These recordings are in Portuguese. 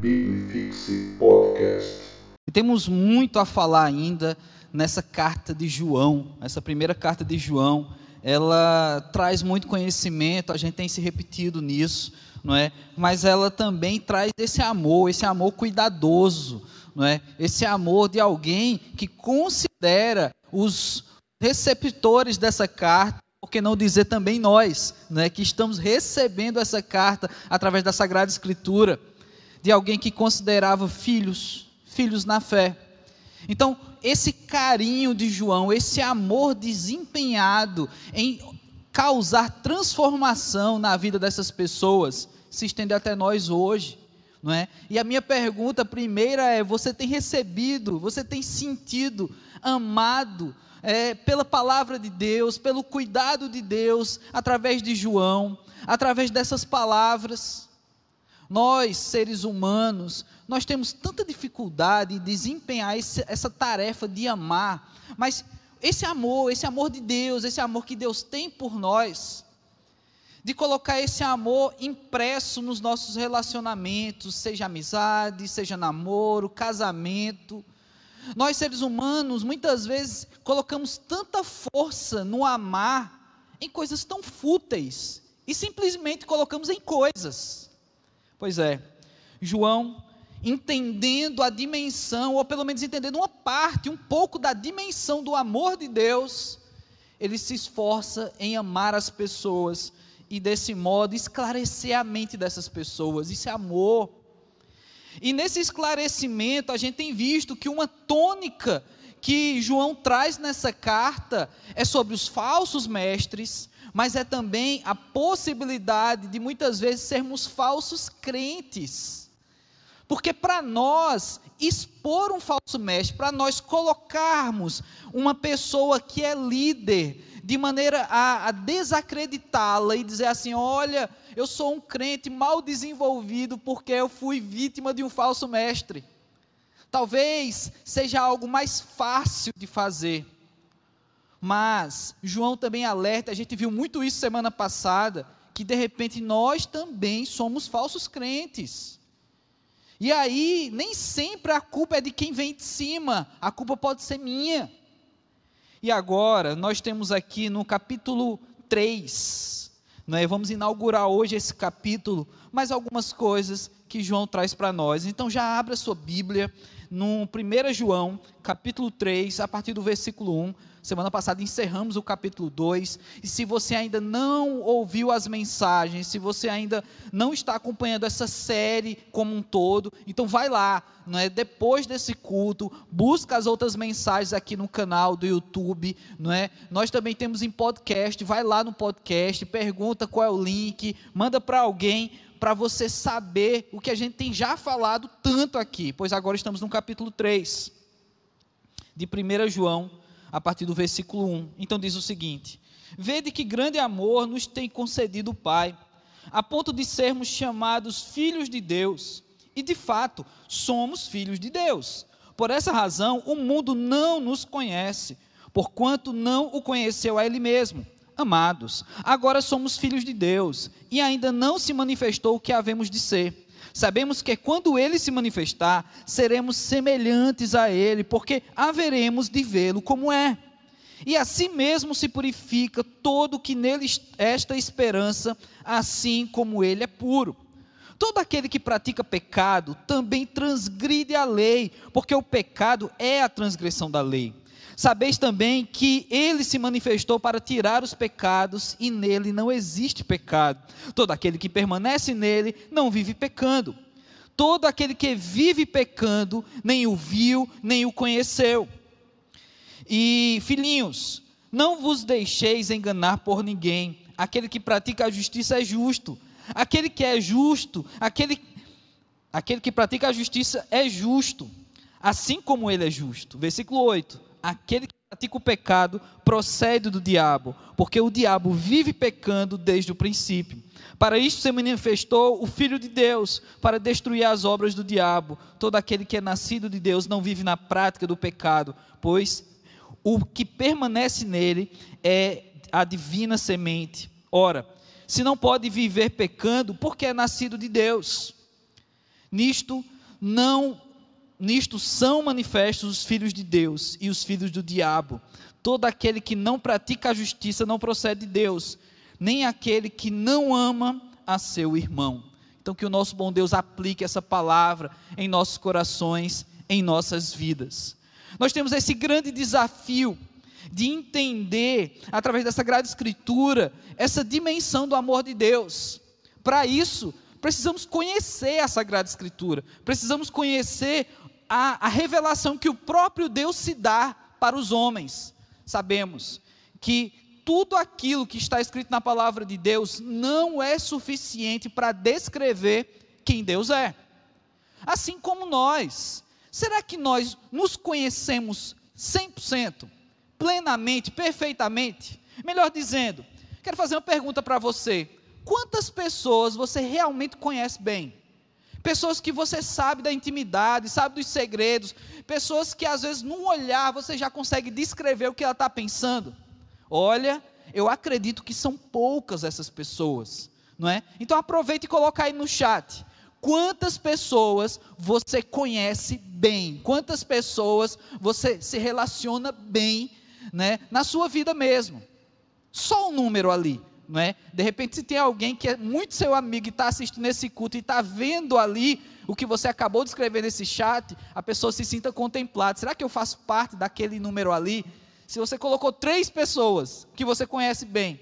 Biblifixe Podcast. Temos muito a falar ainda nessa carta de João, essa primeira carta de João. Ela traz muito conhecimento, a gente tem se repetido nisso, não é? Mas ela também traz esse amor, esse amor cuidadoso, não é? Esse amor de alguém que considera os receptores dessa carta por que não dizer também nós, né, que estamos recebendo essa carta através da Sagrada Escritura, de alguém que considerava filhos, filhos na fé. Então, esse carinho de João, esse amor desempenhado em causar transformação na vida dessas pessoas, se estende até nós hoje. Não é? E a minha pergunta primeira é: você tem recebido, você tem sentido, amado é, pela palavra de Deus, pelo cuidado de Deus, através de João, através dessas palavras. Nós, seres humanos, nós temos tanta dificuldade em desempenhar esse, essa tarefa de amar, mas esse amor, esse amor de Deus, esse amor que Deus tem por nós, de colocar esse amor impresso nos nossos relacionamentos, seja amizade, seja namoro, casamento, nós, seres humanos, muitas vezes colocamos tanta força no amar em coisas tão fúteis e simplesmente colocamos em coisas. Pois é, João, entendendo a dimensão, ou pelo menos entendendo uma parte, um pouco da dimensão do amor de Deus, ele se esforça em amar as pessoas e desse modo esclarecer a mente dessas pessoas. Isso é amor. E nesse esclarecimento, a gente tem visto que uma tônica que João traz nessa carta é sobre os falsos mestres, mas é também a possibilidade de muitas vezes sermos falsos crentes. Porque para nós expor um falso mestre, para nós colocarmos uma pessoa que é líder, de maneira a, a desacreditá-la e dizer assim: olha, eu sou um crente mal desenvolvido porque eu fui vítima de um falso mestre. Talvez seja algo mais fácil de fazer. Mas João também alerta, a gente viu muito isso semana passada, que de repente nós também somos falsos crentes. E aí, nem sempre a culpa é de quem vem de cima, a culpa pode ser minha. E agora, nós temos aqui no capítulo 3, né, vamos inaugurar hoje esse capítulo, mais algumas coisas que João traz para nós. Então já abra sua Bíblia no 1 João, capítulo 3, a partir do versículo 1. Semana passada encerramos o capítulo 2. E se você ainda não ouviu as mensagens, se você ainda não está acompanhando essa série como um todo, então vai lá, não é? Depois desse culto, busca as outras mensagens aqui no canal do YouTube, não é? Nós também temos em podcast, vai lá no podcast, pergunta qual é o link, manda para alguém para você saber o que a gente tem já falado tanto aqui, pois agora estamos no capítulo 3 de 1 João, a partir do versículo 1. Então diz o seguinte: Vede que grande amor nos tem concedido o Pai, a ponto de sermos chamados filhos de Deus. E de fato, somos filhos de Deus. Por essa razão, o mundo não nos conhece, porquanto não o conheceu a Ele mesmo. Amados, agora somos filhos de Deus, e ainda não se manifestou o que havemos de ser. Sabemos que quando ele se manifestar, seremos semelhantes a ele, porque haveremos de vê-lo como é. E assim mesmo se purifica todo que nele esta esperança, assim como ele é puro. Todo aquele que pratica pecado também transgride a lei, porque o pecado é a transgressão da lei. Sabeis também que ele se manifestou para tirar os pecados e nele não existe pecado. Todo aquele que permanece nele não vive pecando. Todo aquele que vive pecando nem o viu, nem o conheceu. E filhinhos, não vos deixeis enganar por ninguém. Aquele que pratica a justiça é justo. Aquele que é justo, aquele, aquele que pratica a justiça é justo, assim como ele é justo. Versículo 8 aquele que pratica o pecado procede do diabo, porque o diabo vive pecando desde o princípio. Para isto se manifestou o Filho de Deus, para destruir as obras do diabo. Todo aquele que é nascido de Deus não vive na prática do pecado, pois o que permanece nele é a divina semente. Ora, se não pode viver pecando, porque é nascido de Deus. Nisto não nisto são manifestos os filhos de Deus e os filhos do diabo. Todo aquele que não pratica a justiça não procede de Deus, nem aquele que não ama a seu irmão. Então que o nosso bom Deus aplique essa palavra em nossos corações, em nossas vidas. Nós temos esse grande desafio de entender, através da Sagrada Escritura, essa dimensão do amor de Deus. Para isso, precisamos conhecer a Sagrada Escritura, precisamos conhecer a, a revelação que o próprio Deus se dá para os homens. Sabemos que tudo aquilo que está escrito na palavra de Deus não é suficiente para descrever quem Deus é. Assim como nós. Será que nós nos conhecemos 100%? plenamente, perfeitamente? Melhor dizendo, quero fazer uma pergunta para você: quantas pessoas você realmente conhece bem? Pessoas que você sabe da intimidade, sabe dos segredos, pessoas que às vezes num olhar você já consegue descrever o que ela está pensando. Olha, eu acredito que são poucas essas pessoas, não é? Então aproveite e coloque aí no chat. Quantas pessoas você conhece bem? Quantas pessoas você se relaciona bem né, na sua vida mesmo. Só um número ali, não é? De repente, se tem alguém que é muito seu amigo e está assistindo esse culto e está vendo ali o que você acabou de escrever nesse chat, a pessoa se sinta contemplada. Será que eu faço parte daquele número ali? Se você colocou três pessoas que você conhece bem,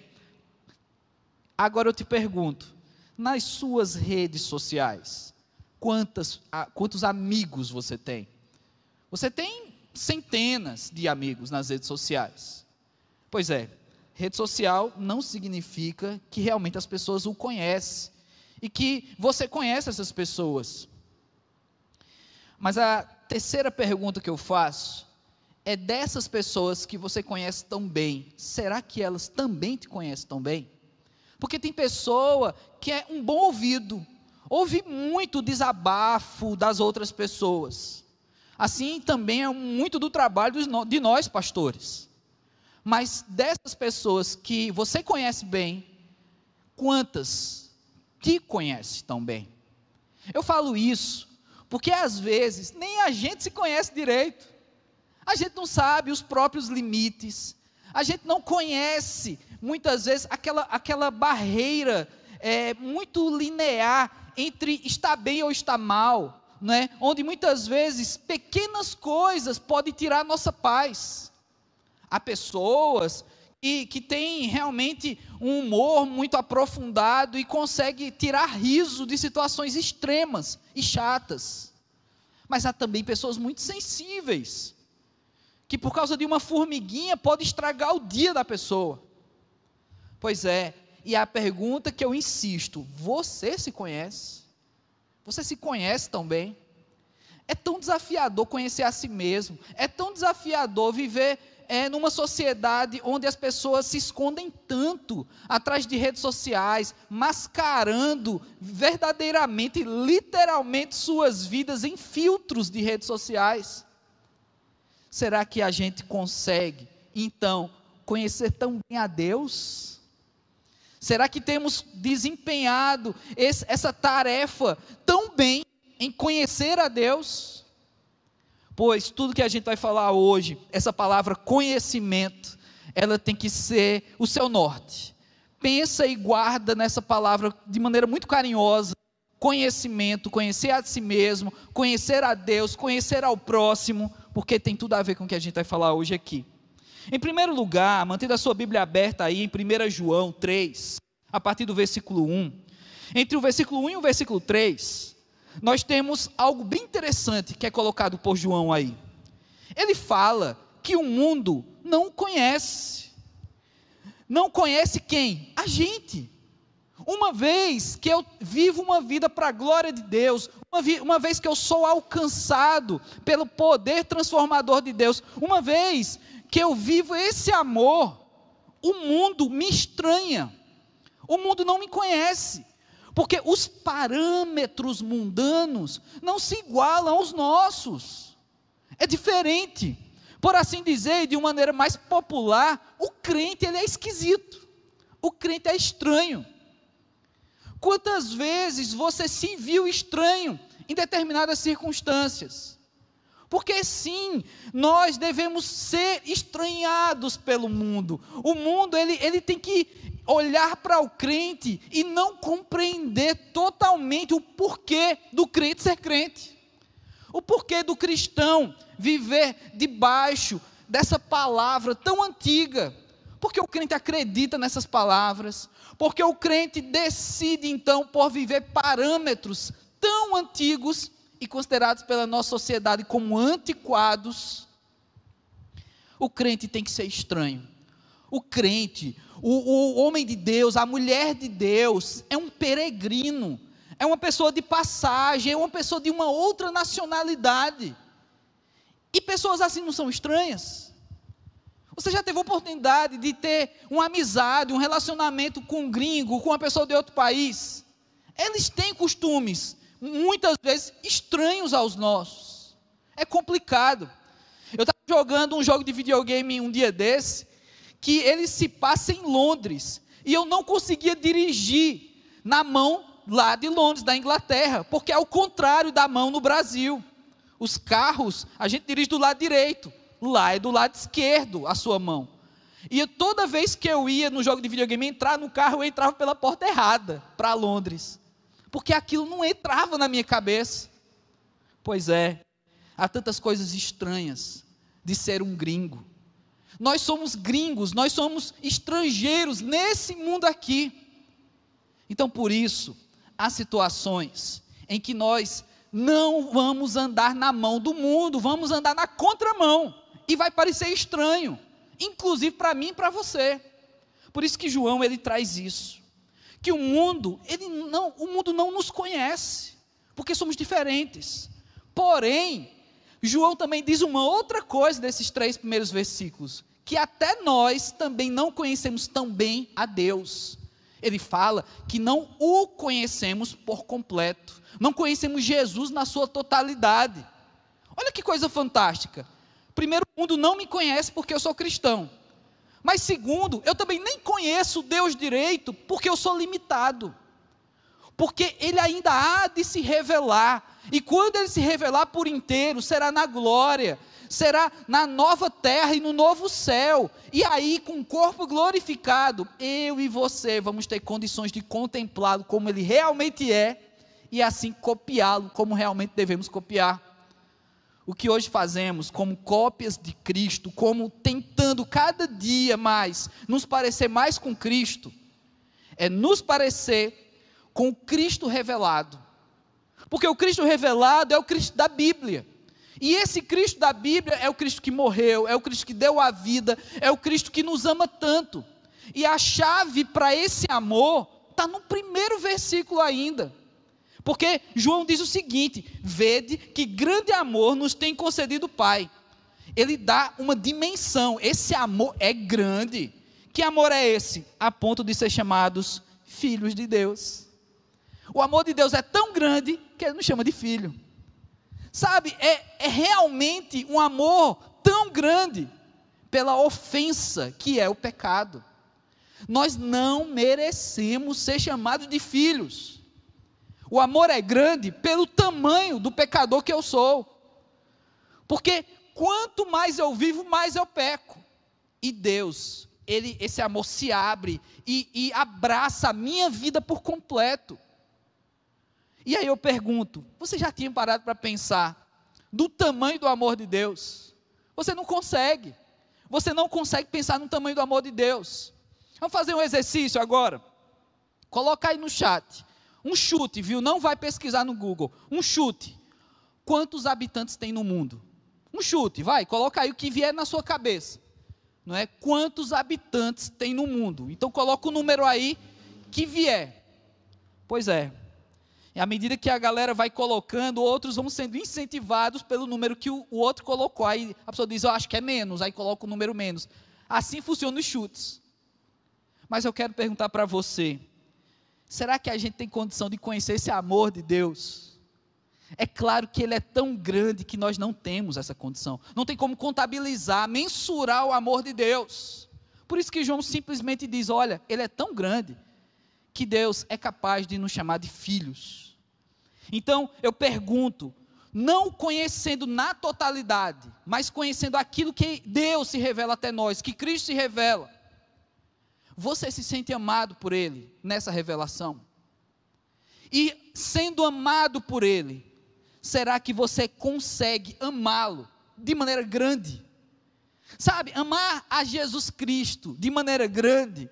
agora eu te pergunto, nas suas redes sociais, quantas, quantos amigos você tem? Você tem centenas de amigos nas redes sociais. Pois é, rede social não significa que realmente as pessoas o conhecem e que você conhece essas pessoas. Mas a terceira pergunta que eu faço é dessas pessoas que você conhece tão bem, será que elas também te conhecem tão bem? Porque tem pessoa que é um bom ouvido, ouve muito desabafo das outras pessoas. Assim também é muito do trabalho de nós, pastores. Mas dessas pessoas que você conhece bem, quantas te conhece tão bem? Eu falo isso porque às vezes nem a gente se conhece direito. A gente não sabe os próprios limites. A gente não conhece, muitas vezes, aquela, aquela barreira é, muito linear entre estar bem ou estar mal né, onde muitas vezes pequenas coisas podem tirar a nossa paz. Há pessoas que, que têm realmente um humor muito aprofundado e conseguem tirar riso de situações extremas e chatas. Mas há também pessoas muito sensíveis, que por causa de uma formiguinha pode estragar o dia da pessoa. Pois é, e a pergunta que eu insisto: você se conhece? Você se conhece tão bem? É tão desafiador conhecer a si mesmo. É tão desafiador viver é, numa sociedade onde as pessoas se escondem tanto atrás de redes sociais, mascarando verdadeiramente, literalmente suas vidas em filtros de redes sociais. Será que a gente consegue, então, conhecer tão bem a Deus? Será que temos desempenhado esse, essa tarefa tão bem em conhecer a Deus? Pois tudo que a gente vai falar hoje, essa palavra conhecimento, ela tem que ser o seu norte. Pensa e guarda nessa palavra de maneira muito carinhosa. Conhecimento, conhecer a si mesmo, conhecer a Deus, conhecer ao próximo, porque tem tudo a ver com o que a gente vai falar hoje aqui. Em primeiro lugar, mantendo a sua Bíblia aberta aí em 1 João 3, a partir do versículo 1. Entre o versículo 1 e o versículo 3, nós temos algo bem interessante que é colocado por João aí. Ele fala que o mundo não conhece. Não conhece quem? A gente. Uma vez que eu vivo uma vida para a glória de Deus, uma, uma, vez que eu sou alcançado pelo poder transformador de Deus, uma vez que eu vivo esse amor, o mundo me estranha. O mundo não me conhece. Porque os parâmetros mundanos não se igualam aos nossos. É diferente. Por assim dizer, de uma maneira mais popular, o crente ele é esquisito. O crente é estranho. Quantas vezes você se viu estranho em determinadas circunstâncias. Porque sim, nós devemos ser estranhados pelo mundo. O mundo ele, ele tem que olhar para o crente e não compreender totalmente o porquê do crente ser crente. O porquê do cristão viver debaixo dessa palavra tão antiga. Porque o crente acredita nessas palavras, porque o crente decide então por viver parâmetros tão antigos e considerados pela nossa sociedade como antiquados. O crente tem que ser estranho. O crente, o, o homem de Deus, a mulher de Deus, é um peregrino, é uma pessoa de passagem, é uma pessoa de uma outra nacionalidade. E pessoas assim não são estranhas. Você já teve oportunidade de ter uma amizade, um relacionamento com um gringo, com uma pessoa de outro país? Eles têm costumes, muitas vezes estranhos aos nossos. É complicado. Eu estava jogando um jogo de videogame um dia desse, que ele se passa em Londres, e eu não conseguia dirigir na mão lá de Londres, da Inglaterra, porque é o contrário da mão no Brasil. Os carros, a gente dirige do lado direito, lá é do lado esquerdo a sua mão. E toda vez que eu ia no jogo de videogame entrar no carro, eu entrava pela porta errada para Londres porque aquilo não entrava na minha cabeça. Pois é, há tantas coisas estranhas de ser um gringo. Nós somos gringos, nós somos estrangeiros nesse mundo aqui. Então, por isso, há situações em que nós não vamos andar na mão do mundo, vamos andar na contramão. E vai parecer estranho, inclusive para mim e para você. Por isso que João ele traz isso que o mundo, ele não, o mundo não nos conhece, porque somos diferentes. Porém, João também diz uma outra coisa desses três primeiros versículos, que até nós também não conhecemos tão bem a Deus. Ele fala que não o conhecemos por completo, não conhecemos Jesus na sua totalidade. Olha que coisa fantástica. Primeiro, o mundo não me conhece porque eu sou cristão. Mas segundo, eu também nem conheço Deus direito, porque eu sou limitado. Porque ele ainda há de se revelar. E quando ele se revelar por inteiro, será na glória, será na nova terra e no novo céu. E aí, com o corpo glorificado, eu e você vamos ter condições de contemplá-lo como ele realmente é e assim copiá-lo como realmente devemos copiar o que hoje fazemos como cópias de Cristo, como tentando cada dia mais nos parecer mais com Cristo, é nos parecer com o Cristo revelado. Porque o Cristo revelado é o Cristo da Bíblia. E esse Cristo da Bíblia é o Cristo que morreu, é o Cristo que deu a vida, é o Cristo que nos ama tanto. E a chave para esse amor está no primeiro versículo ainda. Porque João diz o seguinte: vede que grande amor nos tem concedido o Pai. Ele dá uma dimensão, esse amor é grande. Que amor é esse? A ponto de ser chamados filhos de Deus. O amor de Deus é tão grande que ele nos chama de filho. Sabe, é, é realmente um amor tão grande pela ofensa que é o pecado. Nós não merecemos ser chamados de filhos. O amor é grande pelo tamanho do pecador que eu sou. Porque quanto mais eu vivo, mais eu peco. E Deus, ele, esse amor se abre e, e abraça a minha vida por completo. E aí eu pergunto: você já tinha parado para pensar do tamanho do amor de Deus? Você não consegue. Você não consegue pensar no tamanho do amor de Deus. Vamos fazer um exercício agora. Coloca aí no chat. Um chute, viu? Não vai pesquisar no Google. Um chute. Quantos habitantes tem no mundo? Um chute, vai, coloca aí o que vier na sua cabeça. Não é? Quantos habitantes tem no mundo? Então coloca o número aí que vier. Pois é. E à medida que a galera vai colocando, outros vão sendo incentivados pelo número que o, outro colocou. Aí a pessoa diz, eu acho que é menos, aí coloca o número menos. Assim funcionam os chutes. Mas eu quero perguntar para você, Será que a gente tem condição de conhecer esse amor de Deus? É claro que ele é tão grande que nós não temos essa condição. Não tem como contabilizar, mensurar o amor de Deus. Por isso que João simplesmente diz: olha, ele é tão grande que Deus é capaz de nos chamar de filhos. Então, eu pergunto, não conhecendo na totalidade, mas conhecendo aquilo que Deus se revela até nós, que Cristo se revela, você se sente amado por Ele nessa revelação? E sendo amado por Ele, será que você consegue amá-lo de maneira grande? Sabe, amar a Jesus Cristo de maneira grande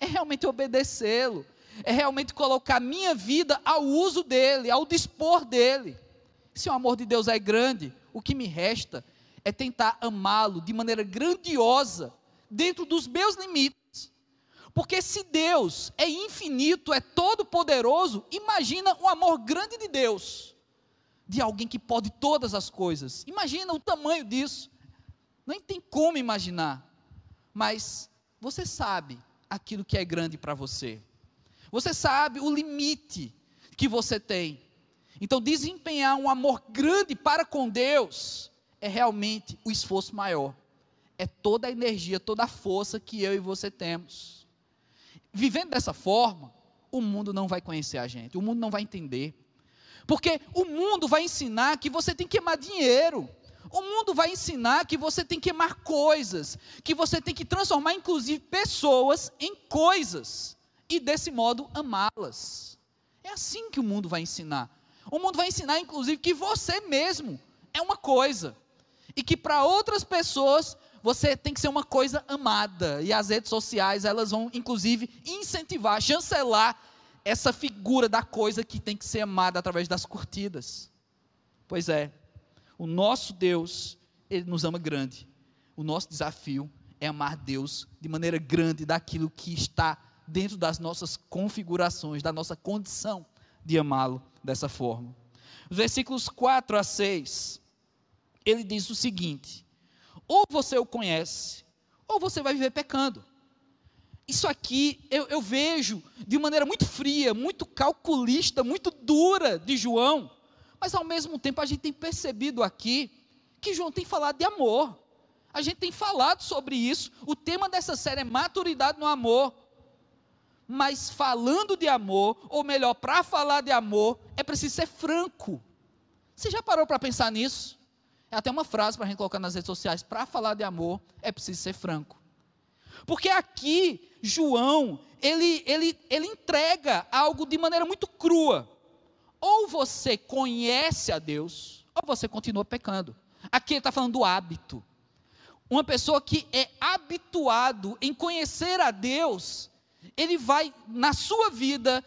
é realmente obedecê-lo, é realmente colocar minha vida ao uso dele, ao dispor dele. Se o amor de Deus é grande, o que me resta é tentar amá-lo de maneira grandiosa, dentro dos meus limites. Porque se Deus é infinito, é todo-poderoso, imagina um amor grande de Deus, de alguém que pode todas as coisas. Imagina o tamanho disso. Nem tem como imaginar. Mas você sabe aquilo que é grande para você. Você sabe o limite que você tem. Então, desempenhar um amor grande para com Deus é realmente o esforço maior. É toda a energia, toda a força que eu e você temos. Vivendo dessa forma, o mundo não vai conhecer a gente, o mundo não vai entender. Porque o mundo vai ensinar que você tem que amar dinheiro, o mundo vai ensinar que você tem que amar coisas, que você tem que transformar, inclusive, pessoas em coisas, e desse modo amá-las. É assim que o mundo vai ensinar. O mundo vai ensinar, inclusive, que você mesmo é uma coisa, e que para outras pessoas você tem que ser uma coisa amada. E as redes sociais, elas vão, inclusive, incentivar, chancelar essa figura da coisa que tem que ser amada através das curtidas. Pois é, o nosso Deus, Ele nos ama grande. O nosso desafio é amar Deus de maneira grande daquilo que está dentro das nossas configurações, da nossa condição de amá-lo dessa forma. Os versículos 4 a 6, ele diz o seguinte: ou você o conhece, ou você vai viver pecando. Isso aqui eu, eu vejo de maneira muito fria, muito calculista, muito dura de João mas ao mesmo tempo a gente tem percebido aqui que João tem falado de amor. A gente tem falado sobre isso. O tema dessa série é maturidade no amor. Mas falando de amor, ou melhor, para falar de amor, é preciso ser franco. Você já parou para pensar nisso? É até uma frase para a gente colocar nas redes sociais. Para falar de amor, é preciso ser franco. Porque aqui, João, ele, ele, ele entrega algo de maneira muito crua ou você conhece a Deus, ou você continua pecando. Aqui ele está falando do hábito. Uma pessoa que é habituado em conhecer a Deus, ele vai na sua vida,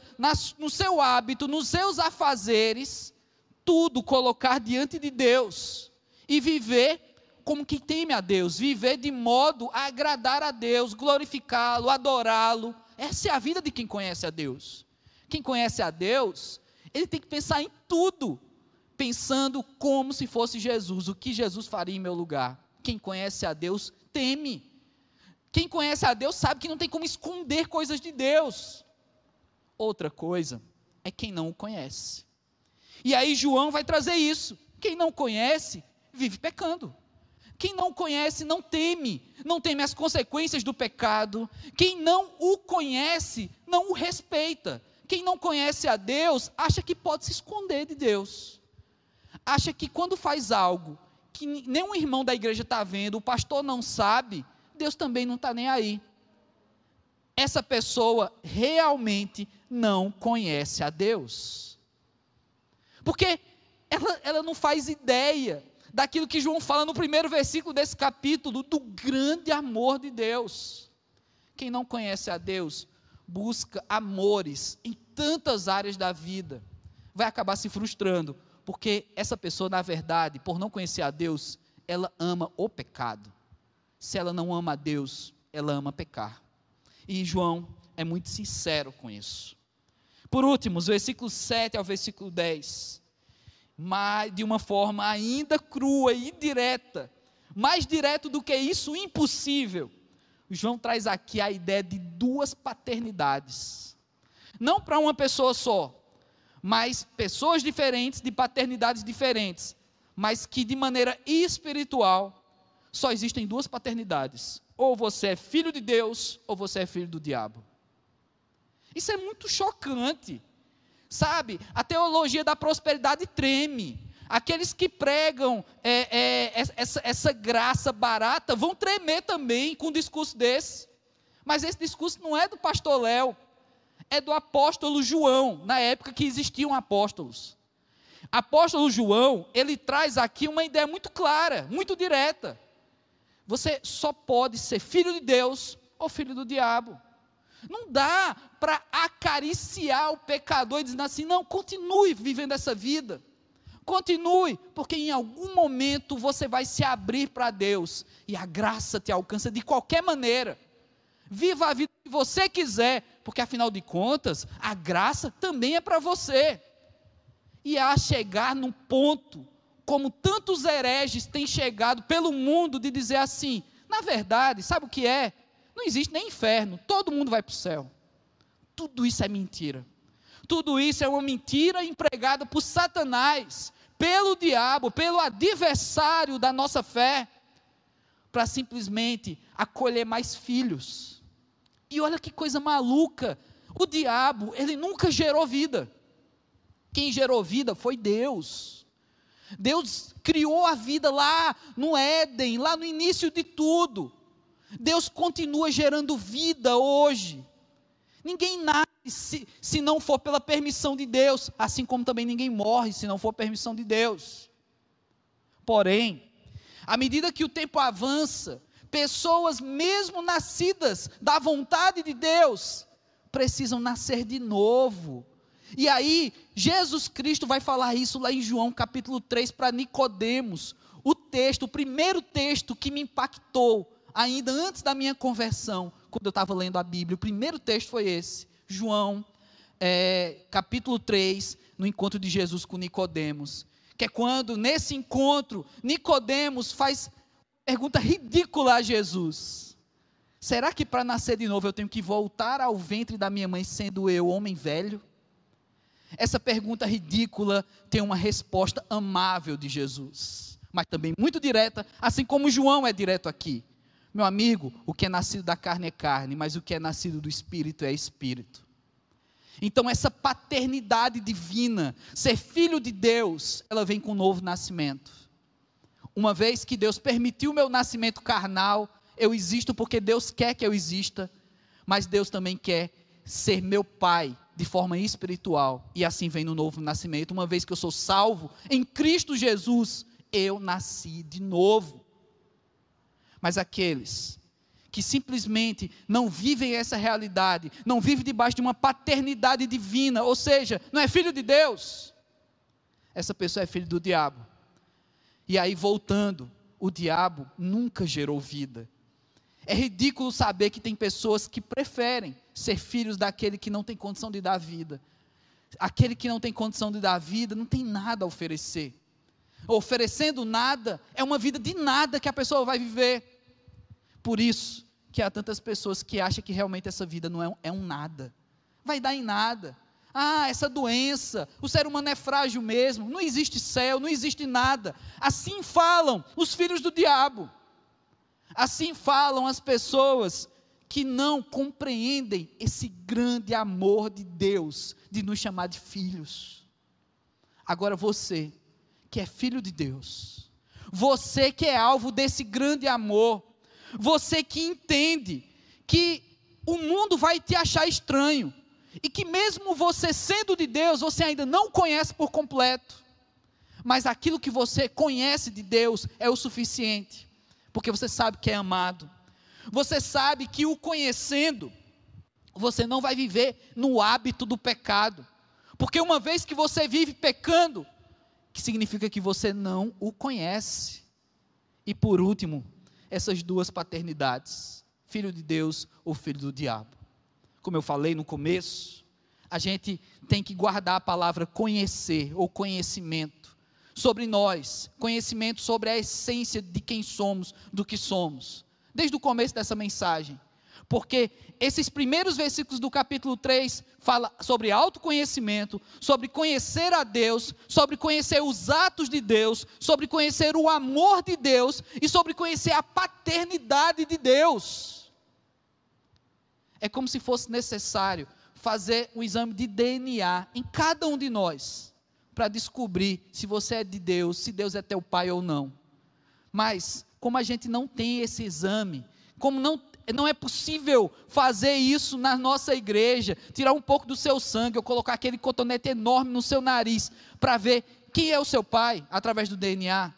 no seu hábito, nos seus afazeres, tudo colocar diante de Deus e viver como que teme a Deus, viver de modo a agradar a Deus, glorificá-lo, adorá-lo. Essa é a vida de quem conhece a Deus. Quem conhece a Deus ele tem que pensar em tudo, pensando como se fosse Jesus, o que Jesus faria em meu lugar. Quem conhece a Deus teme. Quem conhece a Deus sabe que não tem como esconder coisas de Deus. Outra coisa é quem não o conhece. E aí João vai trazer isso. Quem não conhece, vive pecando. Quem não conhece não teme, não teme as consequências do pecado. Quem não o conhece não o respeita. Quem não conhece a Deus acha que pode se esconder de Deus. Acha que quando faz algo que nenhum irmão da igreja está vendo, o pastor não sabe, Deus também não está nem aí. Essa pessoa realmente não conhece a Deus. Porque ela, ela não faz ideia daquilo que João fala no primeiro versículo desse capítulo, do grande amor de Deus. Quem não conhece a Deus busca amores em tantas áreas da vida, vai acabar se frustrando, porque essa pessoa, na verdade, por não conhecer a Deus, ela ama o pecado. Se ela não ama a Deus, ela ama pecar. E João é muito sincero com isso. Por último, os versículos 7 ao versículo 10, mas de uma forma ainda crua e direta, mais direto do que isso, impossível. João traz aqui a ideia de duas paternidades. Não para uma pessoa só, mas pessoas diferentes, de paternidades diferentes, mas que de maneira espiritual só existem duas paternidades. Ou você é filho de Deus, ou você é filho do diabo. Isso é muito chocante. Sabe, a teologia da prosperidade treme. Aqueles que pregam é, é, essa, essa graça barata vão tremer também com um discurso desse. Mas esse discurso não é do pastor Léo, é do apóstolo João, na época que existiam apóstolos. Apóstolo João, ele traz aqui uma ideia muito clara, muito direta. Você só pode ser filho de Deus ou filho do diabo. Não dá para acariciar o pecador e dizer assim: não, continue vivendo essa vida. Continue, porque em algum momento você vai se abrir para Deus e a graça te alcança de qualquer maneira. Viva a vida que você quiser, porque afinal de contas, a graça também é para você. E a chegar num ponto, como tantos hereges têm chegado pelo mundo, de dizer assim: na verdade, sabe o que é? Não existe nem inferno, todo mundo vai para o céu. Tudo isso é mentira. Tudo isso é uma mentira empregada por Satanás pelo diabo, pelo adversário da nossa fé, para simplesmente acolher mais filhos. E olha que coisa maluca, o diabo, ele nunca gerou vida. Quem gerou vida foi Deus. Deus criou a vida lá no Éden, lá no início de tudo. Deus continua gerando vida hoje. Ninguém nasce se, se não for pela permissão de Deus, assim como também ninguém morre se não for permissão de Deus. Porém, à medida que o tempo avança, pessoas, mesmo nascidas da vontade de Deus, precisam nascer de novo. E aí, Jesus Cristo vai falar isso lá em João capítulo 3 para Nicodemos. O texto, o primeiro texto que me impactou, ainda antes da minha conversão, quando eu estava lendo a Bíblia, o primeiro texto foi esse. João, é, capítulo 3, no encontro de Jesus com Nicodemos. Que é quando, nesse encontro, Nicodemos faz pergunta ridícula a Jesus. Será que para nascer de novo eu tenho que voltar ao ventre da minha mãe sendo eu homem velho? Essa pergunta ridícula tem uma resposta amável de Jesus, mas também muito direta, assim como João é direto aqui. Meu amigo, o que é nascido da carne é carne, mas o que é nascido do espírito é espírito. Então, essa paternidade divina, ser filho de Deus, ela vem com um novo nascimento. Uma vez que Deus permitiu meu nascimento carnal, eu existo porque Deus quer que eu exista, mas Deus também quer ser meu pai de forma espiritual, e assim vem no novo nascimento. Uma vez que eu sou salvo em Cristo Jesus, eu nasci de novo. Mas aqueles que simplesmente não vivem essa realidade, não vivem debaixo de uma paternidade divina, ou seja, não é filho de Deus, essa pessoa é filho do diabo. E aí, voltando, o diabo nunca gerou vida. É ridículo saber que tem pessoas que preferem ser filhos daquele que não tem condição de dar vida. Aquele que não tem condição de dar vida não tem nada a oferecer oferecendo nada, é uma vida de nada que a pessoa vai viver. Por isso que há tantas pessoas que acham que realmente essa vida não é um, é um nada, vai dar em nada. Ah, essa doença, o ser humano é frágil mesmo, não existe céu, não existe nada. Assim falam os filhos do diabo. Assim falam as pessoas que não compreendem esse grande amor de Deus de nos chamar de filhos. Agora você, que é filho de Deus, você que é alvo desse grande amor, você que entende que o mundo vai te achar estranho, e que mesmo você sendo de Deus, você ainda não conhece por completo, mas aquilo que você conhece de Deus é o suficiente, porque você sabe que é amado, você sabe que o conhecendo, você não vai viver no hábito do pecado, porque uma vez que você vive pecando, que significa que você não o conhece. E por último, essas duas paternidades, filho de Deus ou filho do diabo. Como eu falei no começo, a gente tem que guardar a palavra conhecer ou conhecimento sobre nós, conhecimento sobre a essência de quem somos, do que somos. Desde o começo dessa mensagem, porque esses primeiros versículos do capítulo 3 fala sobre autoconhecimento, sobre conhecer a Deus, sobre conhecer os atos de Deus, sobre conhecer o amor de Deus e sobre conhecer a paternidade de Deus. É como se fosse necessário fazer um exame de DNA em cada um de nós, para descobrir se você é de Deus, se Deus é teu pai ou não. Mas, como a gente não tem esse exame, como não, não é possível fazer isso na nossa igreja, tirar um pouco do seu sangue, ou colocar aquele cotonete enorme no seu nariz, para ver quem é o seu pai através do DNA,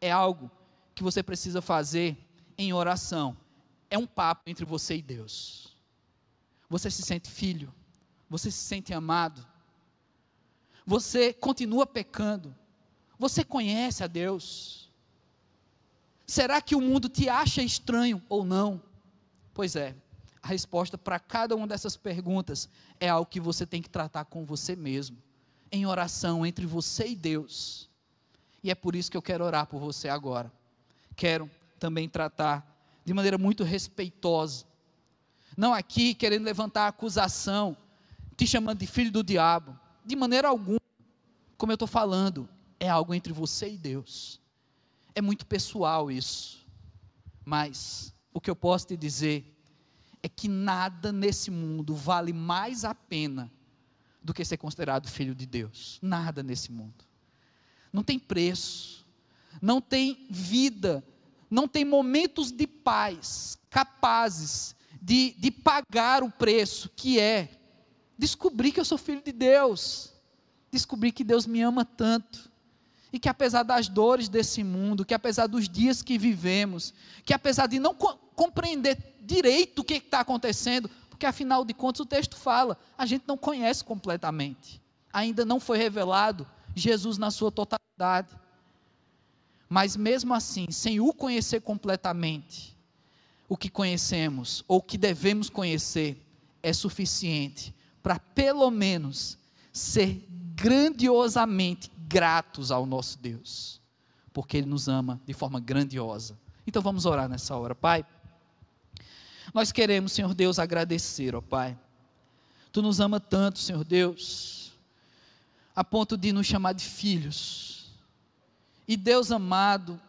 é algo que você precisa fazer em oração. É um papo entre você e Deus. Você se sente filho, você se sente amado, você continua pecando, você conhece a Deus. Será que o mundo te acha estranho ou não? Pois é, a resposta para cada uma dessas perguntas é algo que você tem que tratar com você mesmo, em oração entre você e Deus. E é por isso que eu quero orar por você agora. Quero também tratar de maneira muito respeitosa não aqui querendo levantar acusação, te chamando de filho do diabo. De maneira alguma. Como eu estou falando, é algo entre você e Deus. É muito pessoal isso. Mas o que eu posso te dizer é que nada nesse mundo vale mais a pena do que ser considerado filho de Deus. Nada nesse mundo. Não tem preço, não tem vida, não tem momentos de paz capazes de, de pagar o preço, que é descobrir que eu sou filho de Deus, descobrir que Deus me ama tanto, e que apesar das dores desse mundo, que apesar dos dias que vivemos, que apesar de não co compreender direito o que está acontecendo, porque afinal de contas o texto fala, a gente não conhece completamente, ainda não foi revelado Jesus na sua totalidade. Mas mesmo assim, sem o conhecer completamente, o que conhecemos ou que devemos conhecer é suficiente para pelo menos ser grandiosamente gratos ao nosso Deus, porque Ele nos ama de forma grandiosa. Então vamos orar nessa hora, Pai. Nós queremos, Senhor Deus, agradecer, ó Pai. Tu nos ama tanto, Senhor Deus, a ponto de nos chamar de filhos. E Deus amado,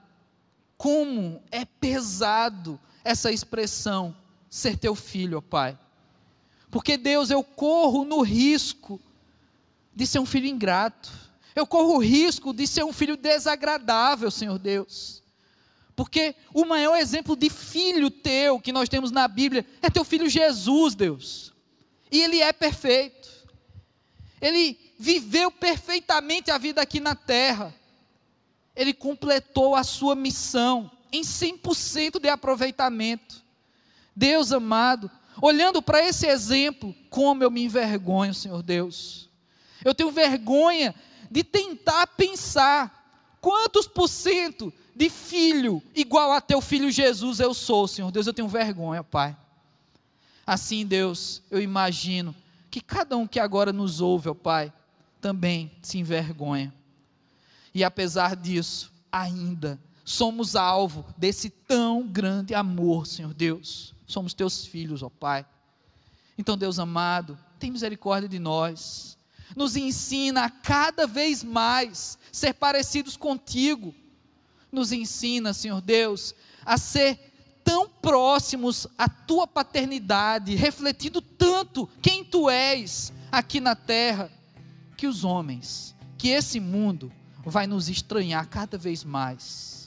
como é pesado essa expressão, ser teu filho, ó Pai. Porque, Deus, eu corro no risco de ser um filho ingrato. Eu corro o risco de ser um filho desagradável, Senhor Deus. Porque o maior exemplo de filho teu que nós temos na Bíblia é teu filho Jesus, Deus. E ele é perfeito. Ele viveu perfeitamente a vida aqui na terra. Ele completou a sua missão em 100% de aproveitamento. Deus amado, olhando para esse exemplo, como eu me envergonho, Senhor Deus. Eu tenho vergonha de tentar pensar quantos por cento de filho igual a teu filho Jesus eu sou, Senhor Deus. Eu tenho vergonha, Pai. Assim, Deus, eu imagino que cada um que agora nos ouve, ó Pai, também se envergonha. E apesar disso, ainda somos alvo desse tão grande amor, Senhor Deus. Somos teus filhos, ó Pai. Então, Deus amado, tem misericórdia de nós. Nos ensina a cada vez mais ser parecidos contigo. Nos ensina, Senhor Deus, a ser tão próximos à tua paternidade, refletindo tanto quem tu és aqui na terra, que os homens, que esse mundo vai nos estranhar cada vez mais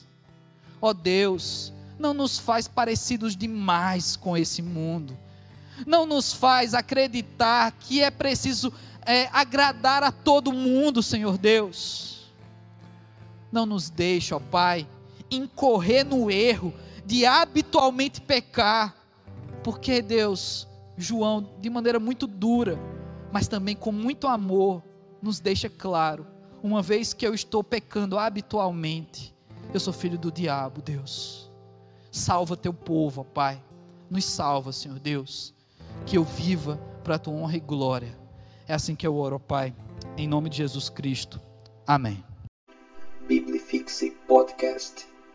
Ó Deus, não nos faz parecidos demais com esse mundo. Não nos faz acreditar que é preciso é, agradar a todo mundo, Senhor Deus. Não nos deixe, ó Pai, incorrer no erro de habitualmente pecar, porque Deus, João, de maneira muito dura, mas também com muito amor, nos deixa claro, uma vez que eu estou pecando habitualmente, eu sou filho do diabo, Deus. Salva teu povo, Pai. Nos salva, Senhor Deus. Que eu viva para a tua honra e glória. É assim que eu oro, Pai. Em nome de Jesus Cristo. Amém. Biblifixe Podcast.